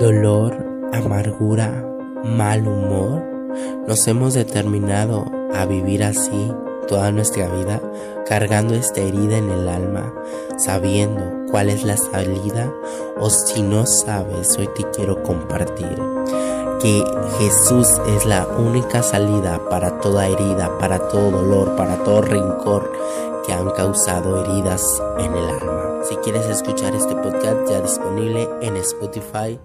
dolor, amargura, mal humor, nos hemos determinado a vivir así toda nuestra vida, cargando esta herida en el alma, sabiendo cuál es la salida, o si no sabes, hoy te quiero compartir que Jesús es la única salida para toda herida, para todo dolor, para todo rencor que han causado heridas en el alma. Si quieres escuchar este podcast ya disponible en Spotify.